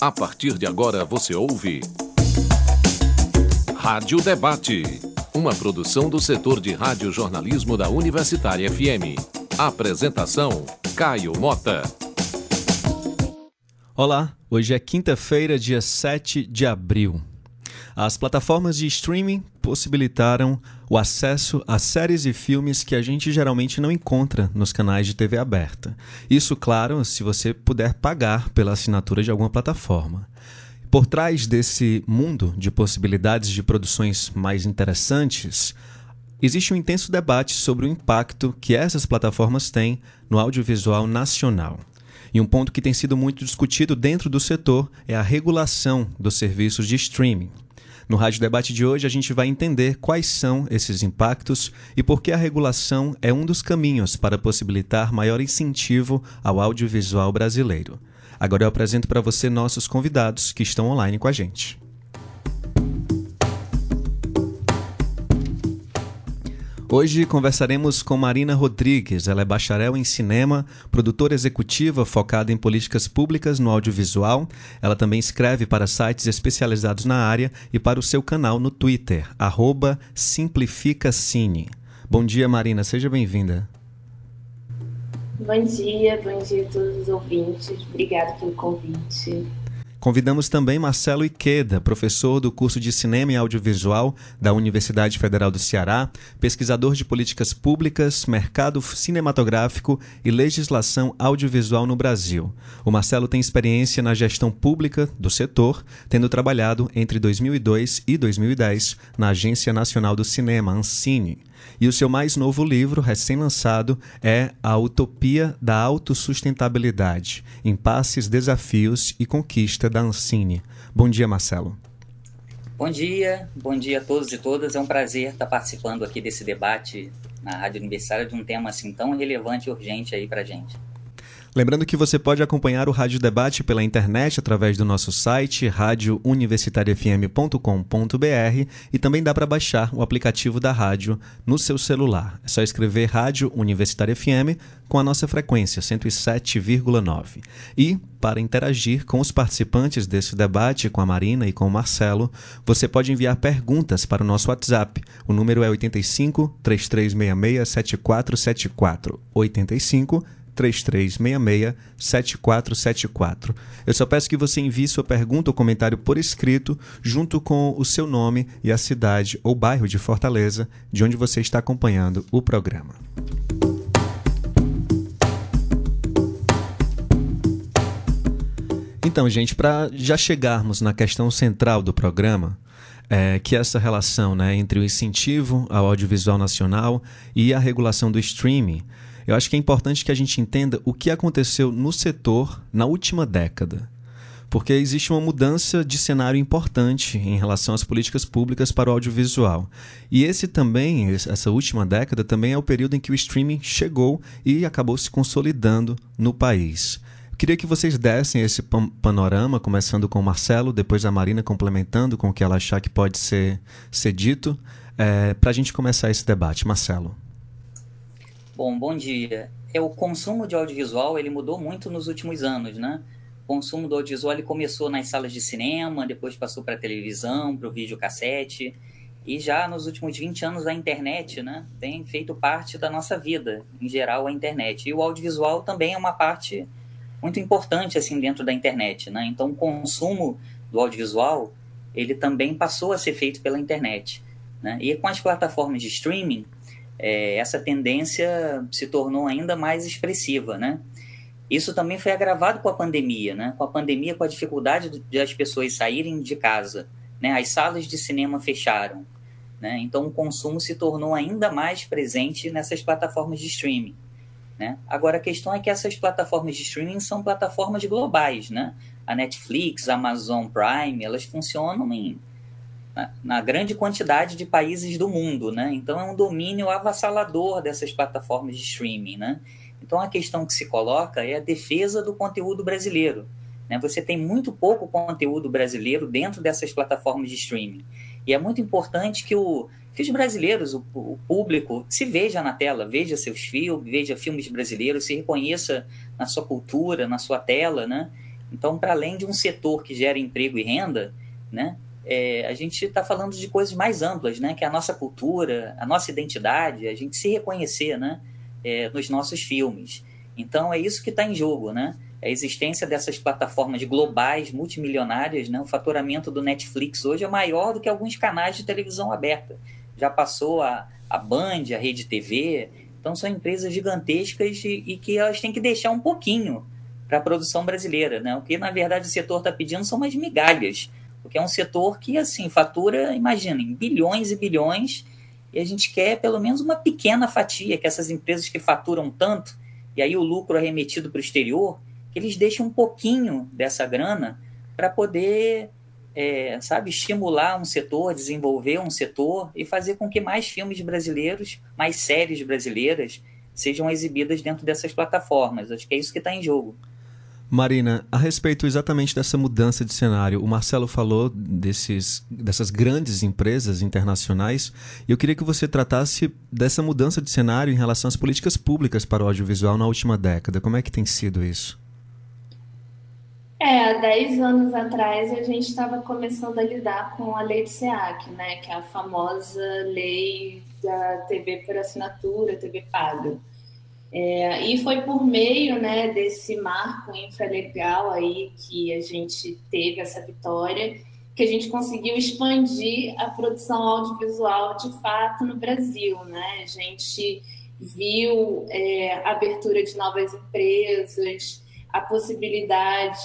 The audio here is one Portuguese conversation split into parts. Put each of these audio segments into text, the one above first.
A partir de agora você ouve. Rádio Debate. Uma produção do setor de rádio-jornalismo da Universitária FM. Apresentação: Caio Mota. Olá, hoje é quinta-feira, dia 7 de abril. As plataformas de streaming possibilitaram o acesso a séries e filmes que a gente geralmente não encontra nos canais de TV aberta. Isso, claro, se você puder pagar pela assinatura de alguma plataforma. Por trás desse mundo de possibilidades de produções mais interessantes, existe um intenso debate sobre o impacto que essas plataformas têm no audiovisual nacional. E um ponto que tem sido muito discutido dentro do setor é a regulação dos serviços de streaming. No Rádio Debate de hoje, a gente vai entender quais são esses impactos e por que a regulação é um dos caminhos para possibilitar maior incentivo ao audiovisual brasileiro. Agora eu apresento para você nossos convidados que estão online com a gente. Hoje conversaremos com Marina Rodrigues. Ela é bacharel em cinema, produtora executiva focada em políticas públicas no audiovisual. Ela também escreve para sites especializados na área e para o seu canal no Twitter, SimplificaCine. Bom dia, Marina. Seja bem-vinda. Bom dia, bom dia a todos os ouvintes. Obrigada pelo convite. Convidamos também Marcelo Iqueda, professor do curso de Cinema e Audiovisual da Universidade Federal do Ceará, pesquisador de políticas públicas, mercado cinematográfico e legislação audiovisual no Brasil. O Marcelo tem experiência na gestão pública do setor, tendo trabalhado entre 2002 e 2010 na Agência Nacional do Cinema, Ancine. E o seu mais novo livro, recém-lançado, é A Utopia da Autossustentabilidade: Impasses, Desafios e Conquista da Ancine. Bom dia, Marcelo. Bom dia, bom dia a todos e todas. É um prazer estar participando aqui desse debate na Rádio Universitária de um tema assim tão relevante e urgente aí para gente. Lembrando que você pode acompanhar o Rádio Debate pela internet através do nosso site radiouniversitariafm.com.br e também dá para baixar o aplicativo da rádio no seu celular. É só escrever Rádio Universitária FM com a nossa frequência 107,9. E para interagir com os participantes desse debate com a Marina e com o Marcelo, você pode enviar perguntas para o nosso WhatsApp. O número é 85 3366 7474 85 3366-7474. Eu só peço que você envie sua pergunta ou comentário por escrito, junto com o seu nome e a cidade ou bairro de Fortaleza, de onde você está acompanhando o programa. Então, gente, para já chegarmos na questão central do programa, é, que é essa relação né, entre o incentivo ao audiovisual nacional e a regulação do streaming, eu acho que é importante que a gente entenda o que aconteceu no setor na última década. Porque existe uma mudança de cenário importante em relação às políticas públicas para o audiovisual. E esse também, essa última década, também é o período em que o streaming chegou e acabou se consolidando no país. Queria que vocês dessem esse panorama, começando com o Marcelo, depois a Marina complementando com o que ela achar que pode ser, ser dito, é, para a gente começar esse debate. Marcelo. Bom, bom dia. É, o consumo de audiovisual ele mudou muito nos últimos anos, né? O consumo do audiovisual ele começou nas salas de cinema, depois passou para a televisão, para o videocassete, e já nos últimos 20 anos a internet né, tem feito parte da nossa vida, em geral a internet. E o audiovisual também é uma parte muito importante assim dentro da internet. Né? Então o consumo do audiovisual ele também passou a ser feito pela internet. Né? E com as plataformas de streaming, é, essa tendência se tornou ainda mais expressiva, né? Isso também foi agravado com a pandemia, né? Com a pandemia, com a dificuldade de as pessoas saírem de casa, né? As salas de cinema fecharam, né? Então o consumo se tornou ainda mais presente nessas plataformas de streaming, né? Agora a questão é que essas plataformas de streaming são plataformas globais, né? A Netflix, a Amazon Prime, elas funcionam em na, grande quantidade de países do mundo, né? Então é um domínio avassalador dessas plataformas de streaming, né? Então a questão que se coloca é a defesa do conteúdo brasileiro. Né? Você tem muito pouco conteúdo brasileiro dentro dessas plataformas de streaming. E é muito importante que, o, que os brasileiros, o, o público, se veja na tela, veja seus filmes, veja filmes brasileiros, se reconheça na sua cultura, na sua tela, né? Então, para além de um setor que gera emprego e renda, né, é, a gente está falando de coisas mais amplas, né, que é a nossa cultura, a nossa identidade, a gente se reconhecer né, é, nos nossos filmes. Então, é isso que está em jogo, né? A existência dessas plataformas globais, multimilionárias, né? o faturamento do Netflix hoje é maior do que alguns canais de televisão aberta. Já passou a, a Band, a Rede TV. Então, são empresas gigantescas e, e que elas têm que deixar um pouquinho para a produção brasileira. Né? O que, na verdade, o setor está pedindo são mais migalhas, porque é um setor que, assim, fatura, imaginem, bilhões e bilhões, e a gente quer pelo menos uma pequena fatia, que essas empresas que faturam tanto, e aí o lucro é remetido para o exterior, que eles deixem um pouquinho dessa grana para poder, é, sabe, estimular um setor, desenvolver um setor e fazer com que mais filmes brasileiros, mais séries brasileiras sejam exibidas dentro dessas plataformas. Acho que é isso que está em jogo. Marina, a respeito exatamente dessa mudança de cenário, o Marcelo falou desses, dessas grandes empresas internacionais e eu queria que você tratasse dessa mudança de cenário em relação às políticas públicas para o audiovisual na última década. Como é que tem sido isso? É, há 10 anos atrás a gente estava começando a lidar com a lei do SEAC, né, que é a famosa lei da TV por assinatura, TV paga. É, e foi por meio né, desse marco infralegal aí que a gente teve essa vitória, que a gente conseguiu expandir a produção audiovisual de fato no Brasil. Né? A gente viu é, abertura de novas empresas, a possibilidade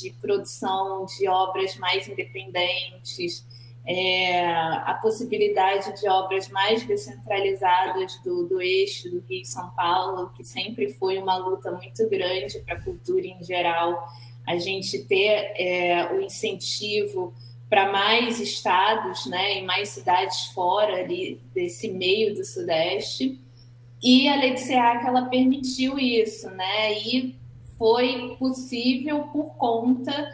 de produção de obras mais independentes, é, a possibilidade de obras mais descentralizadas do, do eixo do Rio São Paulo, que sempre foi uma luta muito grande para a cultura em geral, a gente ter é, o incentivo para mais estados né, e mais cidades fora ali desse meio do Sudeste. E a Lei de SEAC, ela permitiu isso, né? E foi possível por conta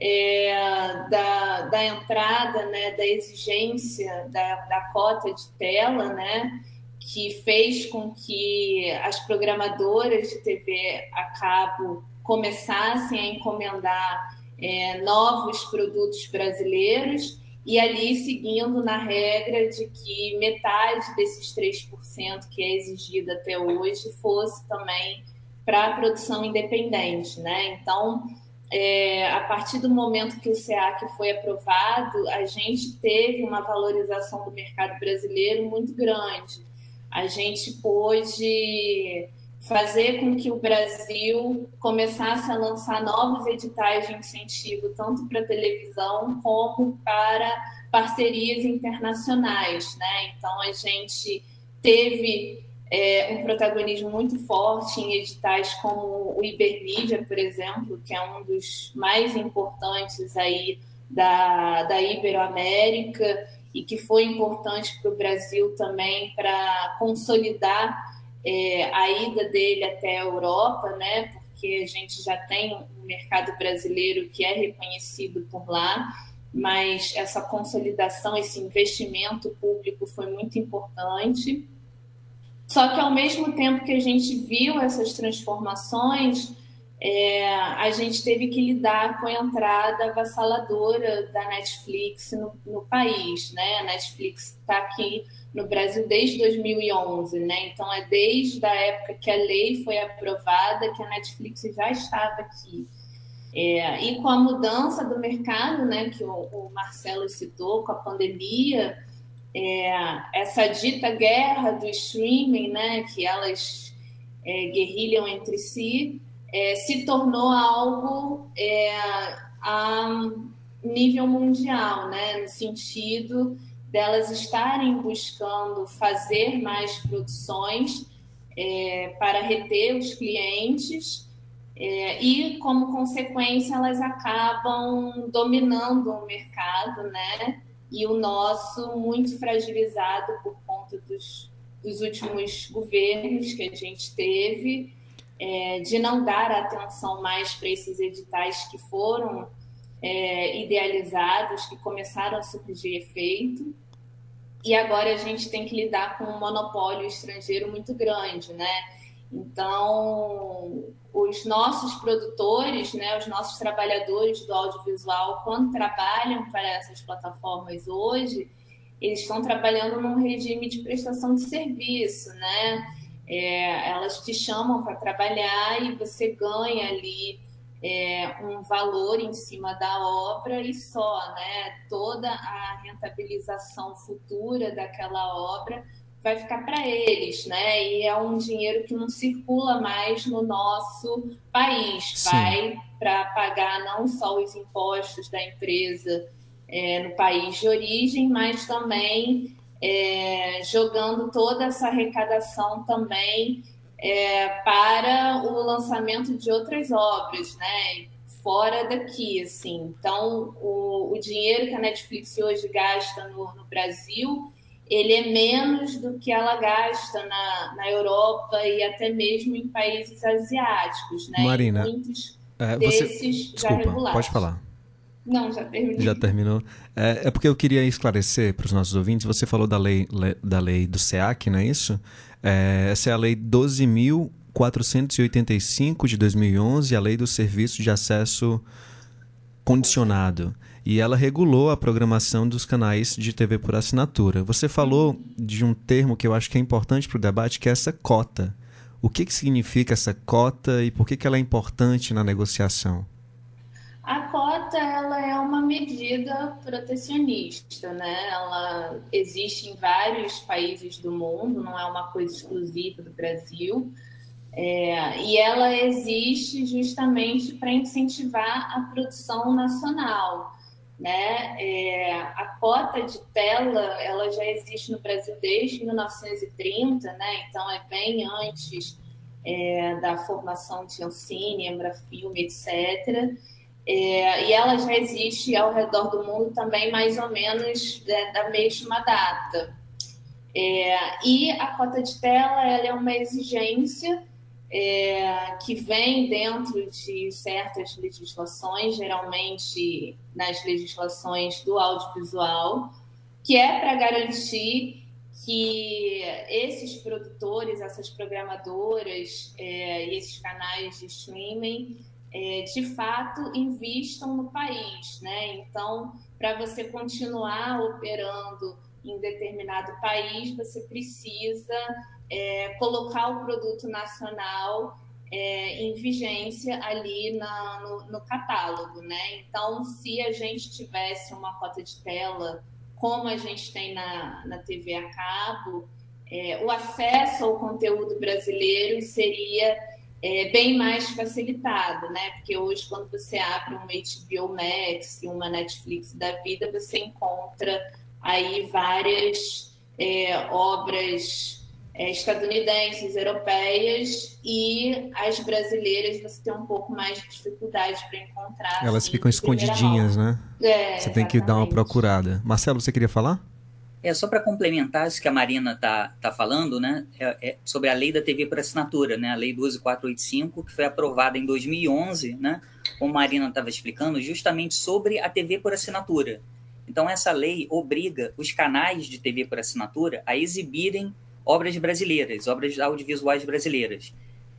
é, da, da entrada, né, da exigência da, da cota de tela, né, que fez com que as programadoras de TV a cabo começassem a encomendar é, novos produtos brasileiros e ali seguindo na regra de que metade desses 3% que é exigido até hoje fosse também para a produção independente, né? Então, é, a partir do momento que o SEAC foi aprovado, a gente teve uma valorização do mercado brasileiro muito grande. A gente pôde fazer com que o Brasil começasse a lançar novos editais de incentivo, tanto para televisão como para parcerias internacionais. Né? Então, a gente teve é, um protagonismo muito forte em editais como o Ibermídia, por exemplo, que é um dos mais importantes aí da, da Iberoamérica e que foi importante para o Brasil também para consolidar é, a ida dele até a Europa, né? Porque a gente já tem um mercado brasileiro que é reconhecido por lá, mas essa consolidação, esse investimento público foi muito importante. Só que ao mesmo tempo que a gente viu essas transformações, é, a gente teve que lidar com a entrada avassaladora da Netflix no, no país, né? A Netflix está aqui no Brasil desde 2011, né? Então é desde a época que a lei foi aprovada que a Netflix já estava aqui. É, e com a mudança do mercado, né, que o, o Marcelo citou, com a pandemia, é, essa dita guerra do streaming, né, que elas é, guerrilham entre si, é, se tornou algo é, a nível mundial, né, no sentido delas estarem buscando fazer mais produções é, para reter os clientes é, e, como consequência, elas acabam dominando o mercado, né? E o nosso muito fragilizado por conta dos, dos últimos governos que a gente teve, é, de não dar atenção mais para esses editais que foram é, idealizados, que começaram a surgir efeito. E agora a gente tem que lidar com um monopólio estrangeiro muito grande, né? Então, os nossos produtores, né, os nossos trabalhadores do audiovisual, quando trabalham para essas plataformas hoje, eles estão trabalhando num regime de prestação de serviço, né? É, elas te chamam para trabalhar e você ganha ali é, um valor em cima da obra e só, né? Toda a rentabilização futura daquela obra vai ficar para eles, né? E é um dinheiro que não circula mais no nosso país, Sim. vai para pagar não só os impostos da empresa é, no país de origem, mas também é, jogando toda essa arrecadação também é, para o lançamento de outras obras, né? Fora daqui, assim. Então, o, o dinheiro que a Netflix hoje gasta no, no, Brasil, ele é menos do que ela gasta na, na Europa e até mesmo em países asiáticos, né? Marina, é, você... Desculpa. Pode falar. Não, já terminou. Já terminou. É, é, porque eu queria esclarecer para os nossos ouvintes. Você falou da lei, da lei do SEAC, não é isso? É, essa é a lei 12.485 de 2011, a lei do serviço de acesso condicionado. E ela regulou a programação dos canais de TV por assinatura. Você falou de um termo que eu acho que é importante para o debate, que é essa cota. O que, que significa essa cota e por que, que ela é importante na negociação? A cota ela é uma medida protecionista, né? Ela existe em vários países do mundo, não é uma coisa exclusiva do Brasil. É, e ela existe justamente para incentivar a produção nacional. Né? É, a cota de tela ela já existe no Brasil desde 1930, né? então é bem antes é, da formação de Ancine, Embrafilme, etc. É, e ela já existe ao redor do mundo também mais ou menos é, da mesma data. É, e a cota de tela ela é uma exigência é, que vem dentro de certas legislações, geralmente nas legislações do audiovisual, que é para garantir que esses produtores, essas programadoras é, e esses canais de streaming é, de fato investam no país, né? Então, para você continuar operando em determinado país, você precisa é, colocar o produto nacional é, em vigência ali na, no, no, catálogo, né? Então, se a gente tivesse uma cota de tela como a gente tem na, na TV a cabo, é, o acesso ao conteúdo brasileiro seria é bem mais facilitado, né? Porque hoje, quando você abre um HBO Max uma Netflix da vida, você encontra aí várias é, obras estadunidenses, europeias e as brasileiras você tem um pouco mais de dificuldade para encontrar. Elas assim, ficam escondidinhas, né? É, você tem que dar uma procurada. Marcelo, você queria falar? É, só para complementar isso que a Marina está tá falando, né, é, é, sobre a lei da TV por assinatura, né, a lei 12485, que foi aprovada em 2011, né, como a Marina estava explicando, justamente sobre a TV por assinatura. Então, essa lei obriga os canais de TV por assinatura a exibirem obras brasileiras, obras audiovisuais brasileiras.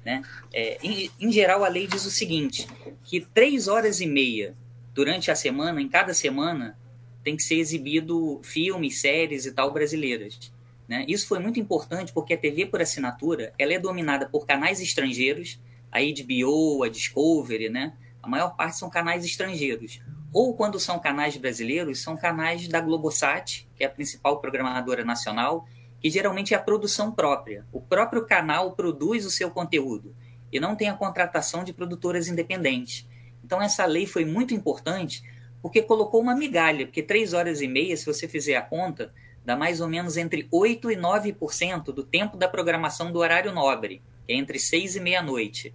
Né? É, em, em geral, a lei diz o seguinte, que três horas e meia durante a semana, em cada semana, tem que ser exibido filmes, séries e tal brasileiras. Né? Isso foi muito importante porque a TV por assinatura ela é dominada por canais estrangeiros, a HBO, a Discovery, né? A maior parte são canais estrangeiros. Ou quando são canais brasileiros, são canais da Globosat, que é a principal programadora nacional, que geralmente é a produção própria. O próprio canal produz o seu conteúdo e não tem a contratação de produtoras independentes. Então essa lei foi muito importante porque colocou uma migalha, porque três horas e meia, se você fizer a conta, dá mais ou menos entre 8% e 9% do tempo da programação do horário nobre, que é entre 6 e meia-noite.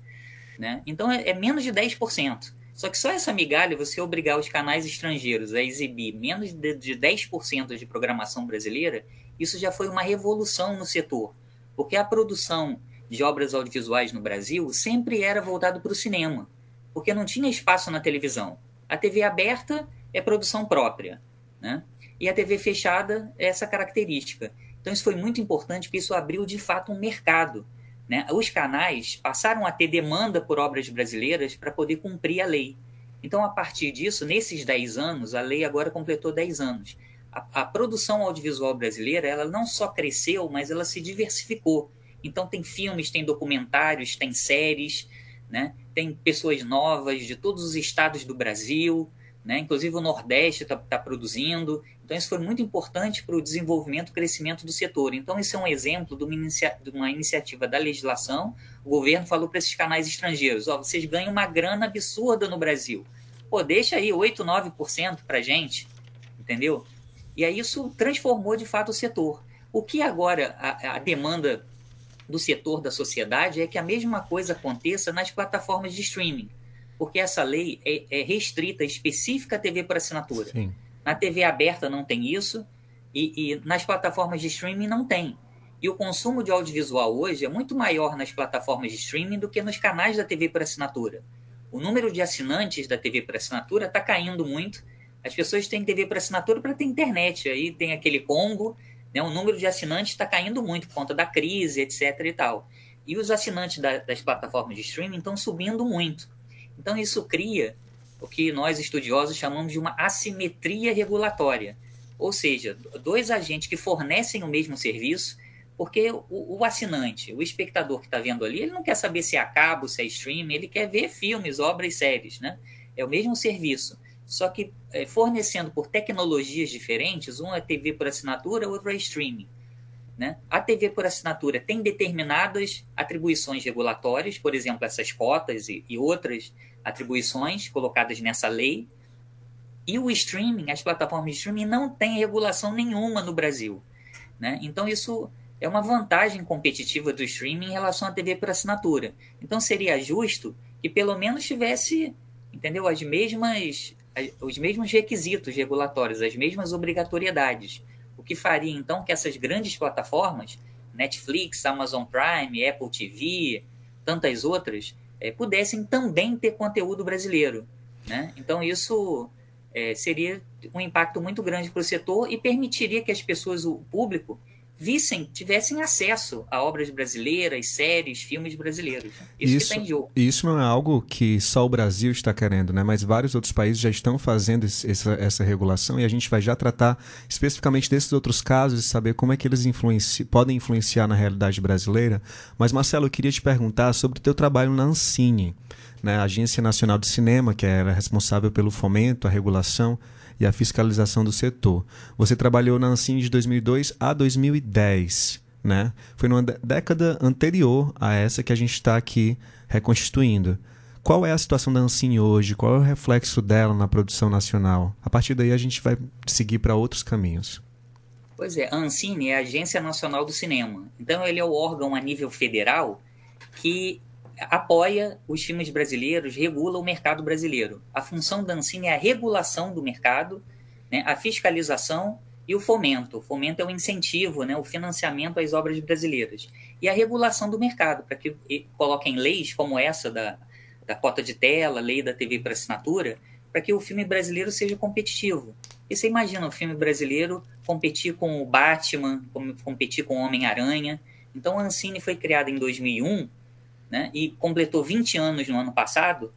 Né? Então é, é, menos de 10%. Só que só essa migalha, você obrigar os canais estrangeiros a exibir menos de, de 10% de programação brasileira, isso já foi uma revolução no setor. Porque a produção de obras audiovisuais no Brasil sempre era voltado para o cinema, porque não tinha espaço na televisão. A TV aberta é produção própria, né? E a TV fechada é essa característica. Então isso foi muito importante porque isso abriu de fato um mercado né, os canais passaram a ter demanda por obras brasileiras para poder cumprir a lei. Então, a partir disso, nesses 10 anos, a lei agora completou 10 anos. A, a, produção audiovisual brasileira, ela não só cresceu, mas ela se diversificou. Então, tem filmes, tem documentários, tem séries, né? tem pessoas novas de todos os estados do Brasil, né? inclusive o Nordeste está tá produzindo. Então, isso foi muito importante para o desenvolvimento e crescimento do setor. Então, isso é um exemplo de uma, inicia de uma iniciativa da legislação. O governo falou para esses canais estrangeiros: ó, vocês ganham uma grana absurda no Brasil. Pô, deixa aí 8, 9% para gente, entendeu? E aí isso transformou de fato o setor. O que agora a, a demanda do setor da sociedade é que a mesma coisa aconteça nas plataformas de streaming, porque essa lei é, é restrita, específica à TV por assinatura. Sim. Na TV aberta não tem isso, e, e, nas plataformas de streaming não tem. E o consumo de audiovisual hoje é muito maior nas plataformas de streaming do que nos canais da TV por assinatura. O número de assinantes da TV por assinatura está caindo muito. As pessoas têm TV por assinatura para ter internet. Aí tem aquele combo, né? o número de assinantes está caindo muito por conta da crise, etc. e tal. E os assinantes da, das plataformas de streaming estão subindo muito. Então isso cria o que nós estudiosos chamamos de uma assimetria regulatória, ou seja, dois agentes que fornecem o mesmo serviço, porque o, o assinante, o espectador que está vendo ali, ele não quer saber se é cabo, se é stream, ele quer ver filmes, obras, séries, né? É o mesmo serviço, só que é, fornecendo por tecnologias diferentes, um é TV por assinatura, outro é streaming. Né? A TV por assinatura tem determinadas atribuições regulatórias, por exemplo, essas cotas e, e outras atribuições colocadas nessa lei. E o streaming, as plataformas de streaming, não têm regulação nenhuma no Brasil. Né? Então, isso é uma vantagem competitiva do streaming em relação à TV por assinatura. Então, seria justo que pelo menos tivesse, entendeu, as mesmas, os mesmos requisitos regulatórios, as mesmas obrigatoriedades. O que faria, então, que essas grandes plataformas, Netflix, Amazon Prime, Apple TV, tantas outras, é, pudessem também ter conteúdo brasileiro. Né? Então, isso é, seria um impacto muito grande para o setor e permitiria que as pessoas, o público, vissem, tivessem acesso a obras brasileiras, séries, filmes brasileiros. Isso, isso que está em jogo. Isso não é algo que só o Brasil está querendo, né? mas vários outros países já estão fazendo essa, essa regulação e a gente vai já tratar especificamente desses outros casos e saber como é que eles influenci podem influenciar na realidade brasileira. Mas, Marcelo, eu queria te perguntar sobre o teu trabalho na Ancine, né? a Agência Nacional de Cinema, que era responsável pelo fomento, a regulação e a fiscalização do setor. Você trabalhou na Ancine de 2002 a 2010, né? Foi numa década anterior a essa que a gente está aqui reconstituindo. Qual é a situação da Ancine hoje? Qual é o reflexo dela na produção nacional? A partir daí a gente vai seguir para outros caminhos. Pois é, a Ancine é a Agência Nacional do Cinema. Então ele é o órgão a nível federal que apoia os filmes brasileiros, regula o mercado brasileiro. A função da Ancine é a regulação do mercado, né, a fiscalização e o fomento. O fomento é o incentivo, né, o financiamento às obras brasileiras. E a regulação do mercado, para que coloquem leis como essa da, da cota de tela, lei da TV para assinatura, para que o filme brasileiro seja competitivo. E você imagina o filme brasileiro competir com o Batman, competir com o Homem-Aranha. Então a Ancine foi criada em 2001 né, e completou 20 anos no ano passado.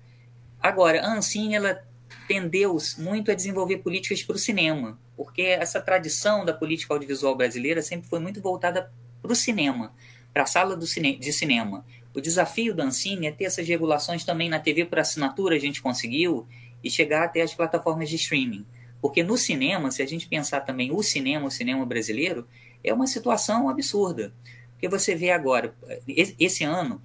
Agora, a Ancine ela tendeu muito a desenvolver políticas para o cinema, porque essa tradição da política audiovisual brasileira sempre foi muito voltada para o cinema, para a sala cine de cinema. O desafio da Ancine é ter essas regulações também na TV por assinatura, a gente conseguiu, e chegar até as plataformas de streaming. Porque no cinema, se a gente pensar também o cinema, o cinema brasileiro, é uma situação absurda. Porque você vê agora, esse ano,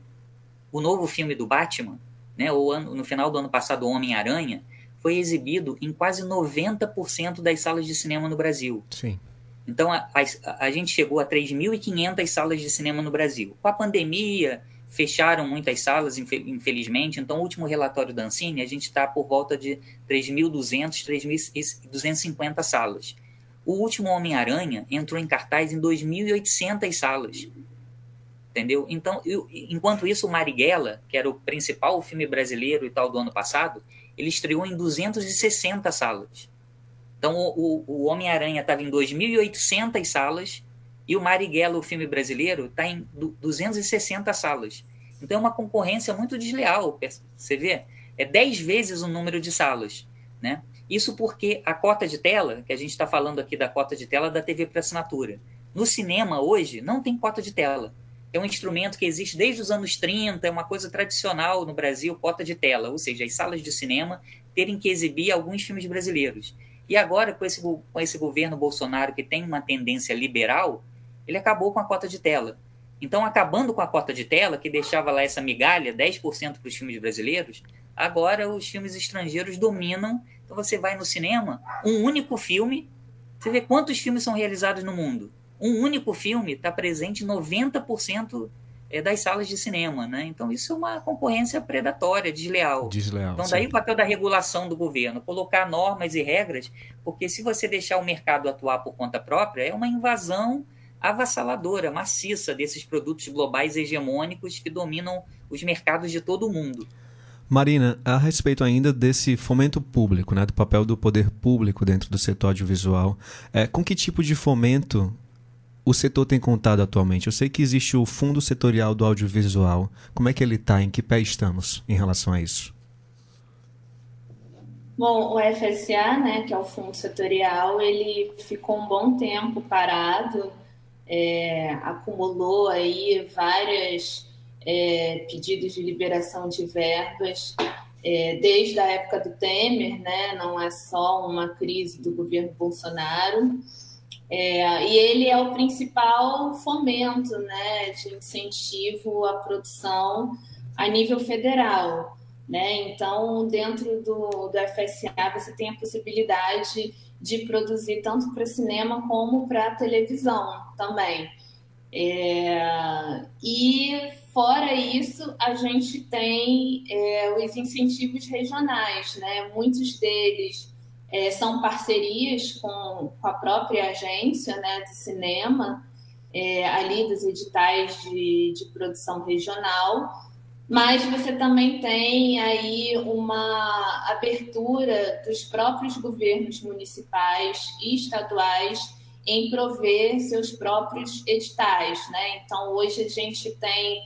o novo filme do Batman, né, ou no final do ano passado, Homem-Aranha, foi exibido em quase 90% das salas de cinema no Brasil. Sim. Então, a, a, a gente chegou a 3.500 salas de cinema no Brasil. Com a pandemia, fecharam muitas salas, infelizmente. Então, o último relatório da Ancine, a gente está por volta de 3.200, 3.250 salas. O último Homem-Aranha entrou em cartaz em 2.800 salas entendeu? Então, eu, enquanto isso, o Marighella, que era o principal filme brasileiro e tal do ano passado, ele estreou em 260 salas. Então, o, o, Homem-Aranha estava em 2.800 salas E o Marighella, o filme brasileiro, está em 260 salas. Então é uma concorrência muito desleal, você vê? É 10 vezes o número de salas, né? Isso porque a cota de tela, que a gente está falando aqui da cota de tela da TV para assinatura, no cinema hoje não tem cota de tela. É um instrumento que existe desde os anos 30, é uma coisa tradicional no Brasil, cota de tela, ou seja, as salas de cinema terem que exibir alguns filmes brasileiros. E agora, com esse, com esse governo Bolsonaro que tem uma tendência liberal, ele acabou com a cota de tela. Então, acabando com a cota de tela, que deixava lá essa migalha, 10% para os filmes brasileiros, agora os filmes estrangeiros dominam. Então, você vai no cinema, um único filme, você vê quantos filmes são realizados no mundo. Um único filme está presente em 90% é, das salas de cinema, né? Então isso é uma concorrência predatória, desleal. Desleal. Então daí sim. o papel da regulação do governo, colocar normas e regras, porque se você deixar o mercado atuar por conta própria, é uma invasão avassaladora, maciça desses produtos globais hegemônicos que dominam os mercados de todo o mundo. Marina, a respeito ainda desse fomento público, né, do papel do poder público dentro do setor audiovisual, é, com que tipo de fomento o setor tem contado atualmente? Eu sei que existe o Fundo Setorial do Audiovisual. Como é que ele está? Em que pé estamos em relação a isso? Bom, o FSA, né, que é o Fundo Setorial, ele ficou um bom tempo parado, é, acumulou aí vários é, pedidos de liberação de verbas é, desde a época do Temer, né, não é só uma crise do governo Bolsonaro. É, e ele é o principal fomento né, de incentivo à produção a nível federal. Né? Então, dentro do, do FSA, você tem a possibilidade de produzir tanto para cinema como para televisão também. É, e, fora isso, a gente tem é, os incentivos regionais, né? muitos deles é, são parcerias com, com, a própria agência né, de cinema, é, ali dos editais de, de produção regional, mas você também tem aí uma abertura dos próprios governos municipais e estaduais em prover seus próprios editais, né? Então hoje a gente tem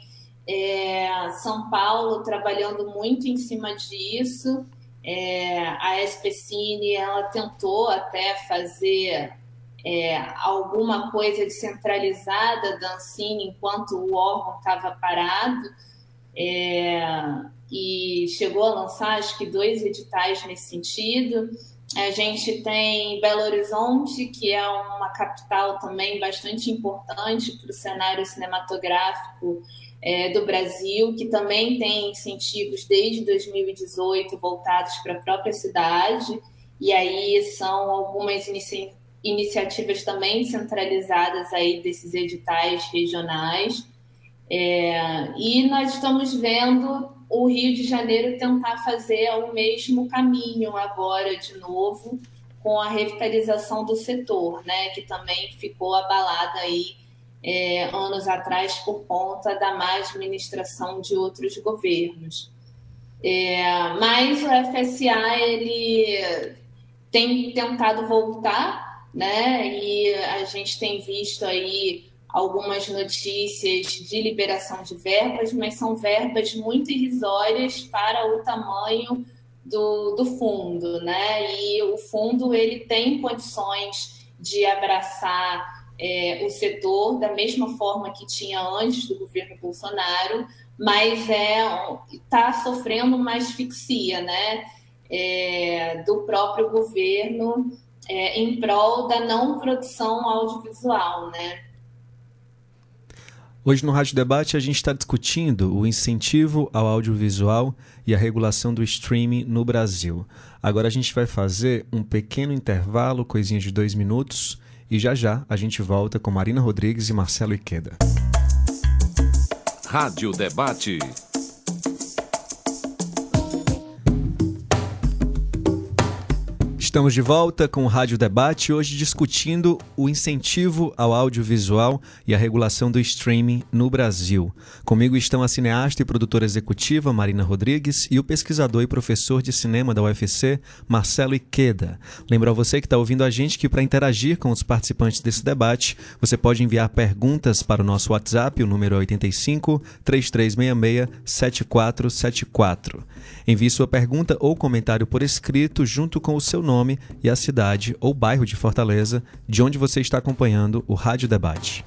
é, São Paulo trabalhando muito em cima disso, é, a SPCine ela tentou até fazer é, alguma coisa descentralizada da Ancine enquanto o órgão estava parado é, e chegou a lançar acho que dois editais nesse sentido. A gente tem Belo Horizonte, que é uma capital também bastante importante para o cenário cinematográfico é, do Brasil, que também tem incentivos desde 2018 voltados para a própria cidade, e aí são algumas inici iniciativas também centralizadas aí desses editais regionais. É, e nós estamos vendo o Rio de Janeiro tentar fazer o mesmo caminho agora de novo com a revitalização do setor, né, que também ficou abalada aí é, anos atrás por conta da má administração de outros governos. É, mas o FSA ele tem tentado voltar, né? E a gente tem visto aí algumas notícias de liberação de verbas, mas são verbas muito irrisórias para o tamanho do, do fundo, né? E o fundo ele tem condições de abraçar é, o setor da mesma forma que tinha antes do governo Bolsonaro, mas é está sofrendo uma asfixia, né, é, do próprio governo é, em prol da não produção audiovisual, né. Hoje no Rádio Debate a gente está discutindo o incentivo ao audiovisual e a regulação do streaming no Brasil. Agora a gente vai fazer um pequeno intervalo, coisinha de dois minutos, e já já a gente volta com Marina Rodrigues e Marcelo Iqueda. Rádio Debate. Estamos de volta com o Rádio Debate, hoje discutindo o incentivo ao audiovisual e a regulação do streaming no Brasil. Comigo estão a cineasta e produtora executiva Marina Rodrigues e o pesquisador e professor de cinema da UFC, Marcelo Iqueda. Lembro a você que está ouvindo a gente que para interagir com os participantes desse debate, você pode enviar perguntas para o nosso WhatsApp, o número é 85 3366 7474. Envie sua pergunta ou comentário por escrito junto com o seu nome e a cidade ou bairro de Fortaleza, de onde você está acompanhando o Rádio Debate.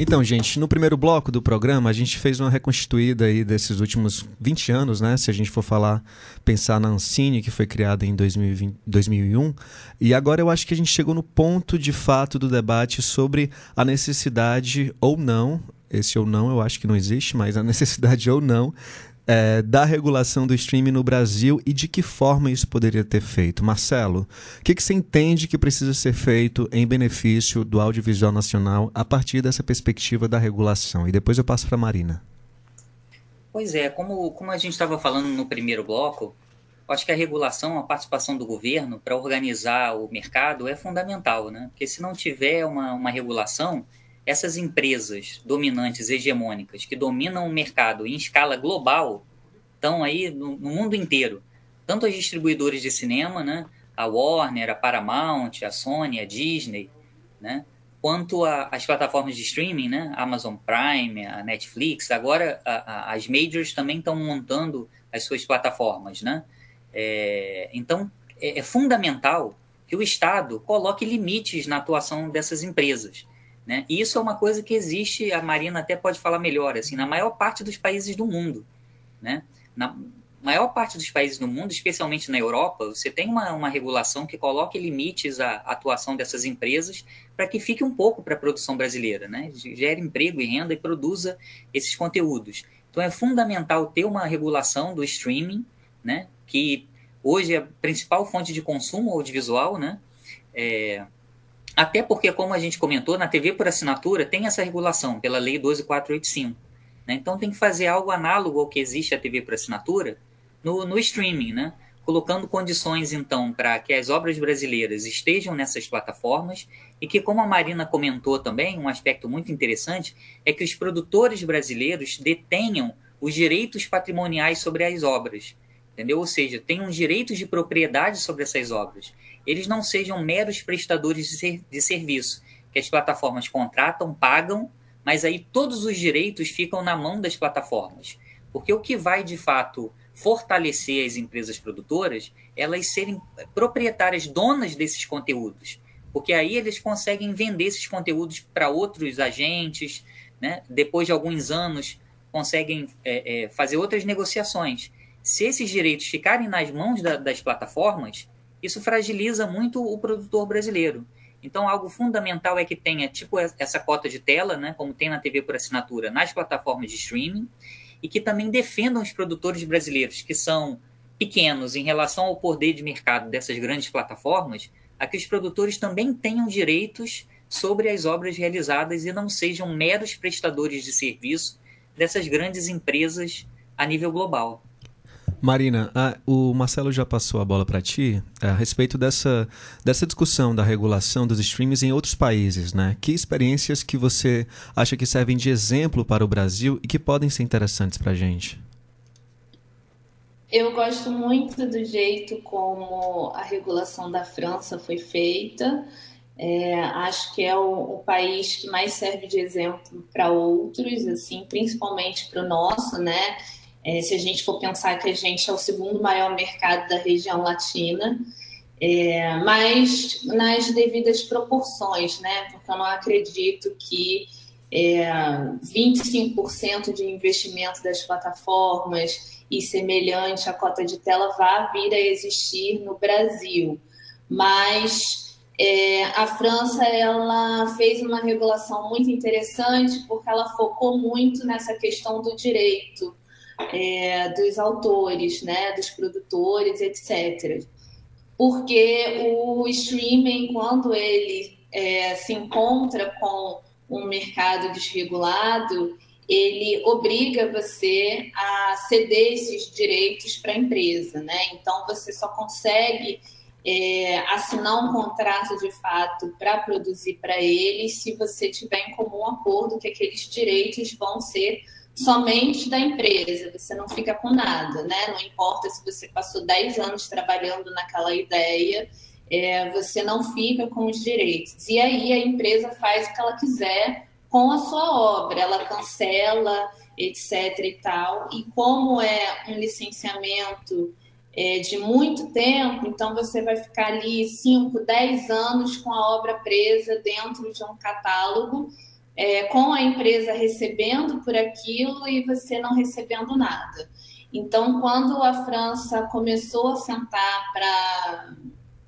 Então, gente, no primeiro bloco do programa, a gente fez uma reconstituída aí desses últimos 20 anos, né? Se a gente for falar, pensar na Ancine, que foi criada em 2020, 2001. E agora eu acho que a gente chegou no ponto, de fato, do debate sobre a necessidade ou não, esse ou não eu acho que não existe, mas a necessidade ou não é, da regulação do streaming no Brasil e de que forma isso poderia ter feito. Marcelo, o que, que você entende que precisa ser feito em benefício do audiovisual nacional a partir dessa perspectiva da regulação? E depois eu passo para a Marina. Pois é, como, como a gente estava falando no primeiro bloco, acho que a regulação, a participação do governo para organizar o mercado é fundamental, né? Porque se não tiver uma, uma regulação, essas empresas dominantes, hegemônicas, que dominam o mercado em escala global, estão aí no, no mundo inteiro. Tanto as distribuidoras de cinema, né, a Warner, a Paramount, a Sony, a Disney, né, quanto as plataformas de streaming, né, Amazon Prime, a Netflix, agora a, a, as majors também estão montando as suas plataformas, né? É, então é, é fundamental que o Estado coloque limites na atuação dessas empresas. Né? E isso é uma coisa que existe, a Marina até pode falar melhor, assim, na maior parte dos países do mundo. Né? Na maior parte dos países do mundo, especialmente na Europa, você tem uma, uma regulação que coloque limites à atuação dessas empresas para que fique um pouco para a produção brasileira, né? gere emprego e renda e produza esses conteúdos. Então é fundamental ter uma regulação do streaming, né? que hoje é a principal fonte de consumo audiovisual, né? É, até porque, como a gente comentou, na TV por assinatura tem essa regulação pela Lei 12485. Né? Então tem que fazer algo análogo ao que existe a TV por assinatura no, no streaming, né? colocando condições, então, para que as obras brasileiras estejam nessas plataformas e que, como a Marina comentou também, um aspecto muito interessante é que os produtores brasileiros detenham os direitos patrimoniais sobre as obras, entendeu? Ou seja, tenham direitos de propriedade sobre essas obras eles não sejam meros prestadores de, ser, de serviço, que as plataformas contratam, pagam, mas aí todos os direitos ficam na mão das plataformas. Porque o que vai de fato fortalecer as empresas produtoras, elas serem proprietárias, donas desses conteúdos. Porque aí eles conseguem vender esses conteúdos para outros agentes, né? depois de alguns anos conseguem é, é, fazer outras negociações. Se esses direitos ficarem nas mãos da, das plataformas, isso fragiliza muito o produtor brasileiro. Então, algo fundamental é que tenha tipo essa cota de tela, né, como tem na TV por assinatura, nas plataformas de streaming, e que também defendam os produtores brasileiros, que são pequenos em relação ao poder de mercado dessas grandes plataformas, a que os produtores também tenham direitos sobre as obras realizadas e não sejam meros prestadores de serviço dessas grandes empresas a nível global. Marina, a, o Marcelo já passou a bola para ti a respeito dessa, dessa discussão da regulação dos streams em outros países, né? Que experiências que você acha que servem de exemplo para o Brasil e que podem ser interessantes para a gente? Eu gosto muito do jeito como a regulação da França foi feita. É, acho que é o, o, país que mais serve de exemplo para outros, assim, principalmente para o nosso, né? É, se a gente for pensar que a gente é o segundo maior mercado da região latina, é, mas nas devidas proporções, né? Porque eu não acredito que é, 25% de investimento das plataformas e semelhante à cota de tela vá vir a existir no Brasil. Mas é, a França ela fez uma regulação muito interessante porque ela focou muito nessa questão do direito é, dos autores, né, dos produtores, etc. Porque o streaming, quando ele é, se encontra com um mercado desregulado, ele obriga você a ceder esses direitos para a empresa, né? Então você só consegue é, assinar um contrato de fato para produzir para eles se você tiver em comum acordo que aqueles direitos vão ser somente da empresa, você não fica com nada, né? Não importa se você passou 10 anos trabalhando naquela ideia, é, você não fica com os direitos. E aí a empresa faz o que ela quiser com a sua obra, ela cancela, etc. e tal. E como é um licenciamento é, de muito tempo, então você vai ficar ali 5, 10 anos com a obra presa dentro de um catálogo é, com a empresa recebendo por aquilo e você não recebendo nada. Então, quando a França começou a sentar para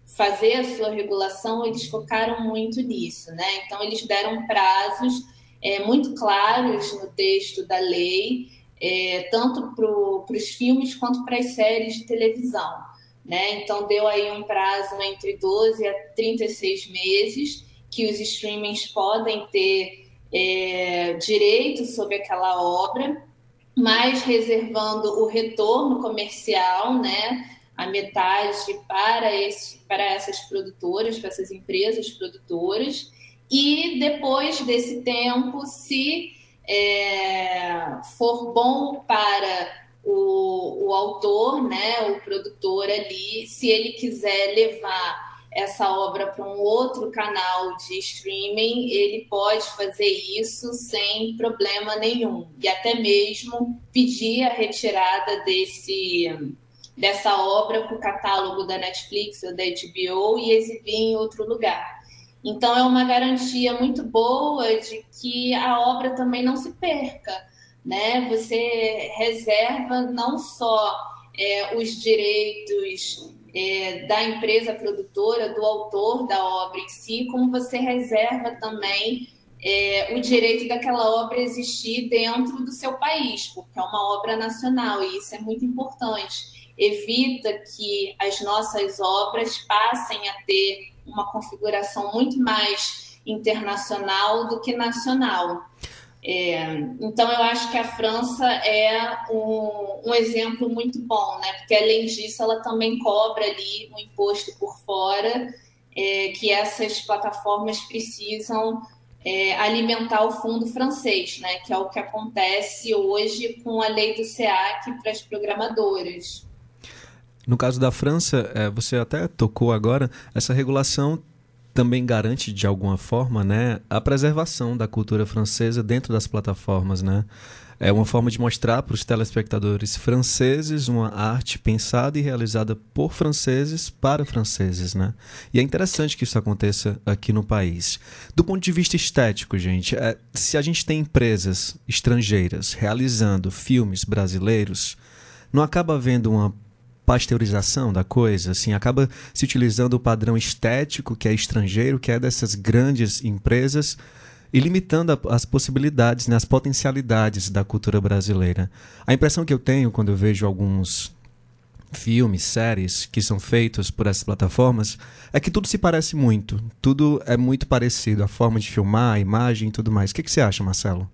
fazer a sua regulação, eles focaram muito nisso, né? Então, eles deram prazos é, muito claros no texto da lei, é, tanto para os filmes quanto para as séries de televisão, né? Então, deu aí um prazo entre 12 a 36 meses que os streamings podem ter é, direito sobre aquela obra, mas reservando o retorno comercial, né, a metade para, esse, para essas produtoras, para essas empresas produtoras, e depois desse tempo, se é, for bom para o, o autor, né, o produtor ali, se ele quiser levar essa obra para um outro canal de streaming, ele pode fazer isso sem problema nenhum e até mesmo pedir a retirada desse dessa obra para o catálogo da Netflix ou da HBO e exibir em outro lugar. Então é uma garantia muito boa de que a obra também não se perca, né? Você reserva não só é, os direitos é, da empresa produtora, do autor da obra em si, como você reserva também é, o direito daquela obra existir dentro do seu país, porque é uma obra nacional e isso é muito importante. Evita que as nossas obras passem a ter uma configuração muito mais internacional do que nacional. É, então, eu acho que a França é um, um, exemplo muito bom, né? Porque, além disso, ela também cobra ali um imposto por fora é, que essas plataformas precisam é, alimentar o fundo francês, né? Que é o que acontece hoje com a lei do SEAC para as programadoras. No caso da França, é, você até tocou agora, essa regulação também garante de alguma forma, né, a preservação da cultura francesa dentro das plataformas, né? É uma forma de mostrar para os telespectadores franceses uma arte pensada e realizada por franceses para franceses, né? E é interessante que isso aconteça aqui no país. Do ponto de vista estético, gente, é, se a gente tem empresas estrangeiras realizando filmes brasileiros, não acaba havendo uma pasteurização da coisa, assim, acaba se utilizando o padrão estético que é estrangeiro, que é dessas grandes empresas, e limitando a, as possibilidades, né, as potencialidades da cultura brasileira. A impressão que eu tenho quando eu vejo alguns filmes, séries que são feitos por essas plataformas é que tudo se parece muito, tudo é muito parecido, a forma de filmar, a imagem e tudo mais. O que, que você acha, Marcelo?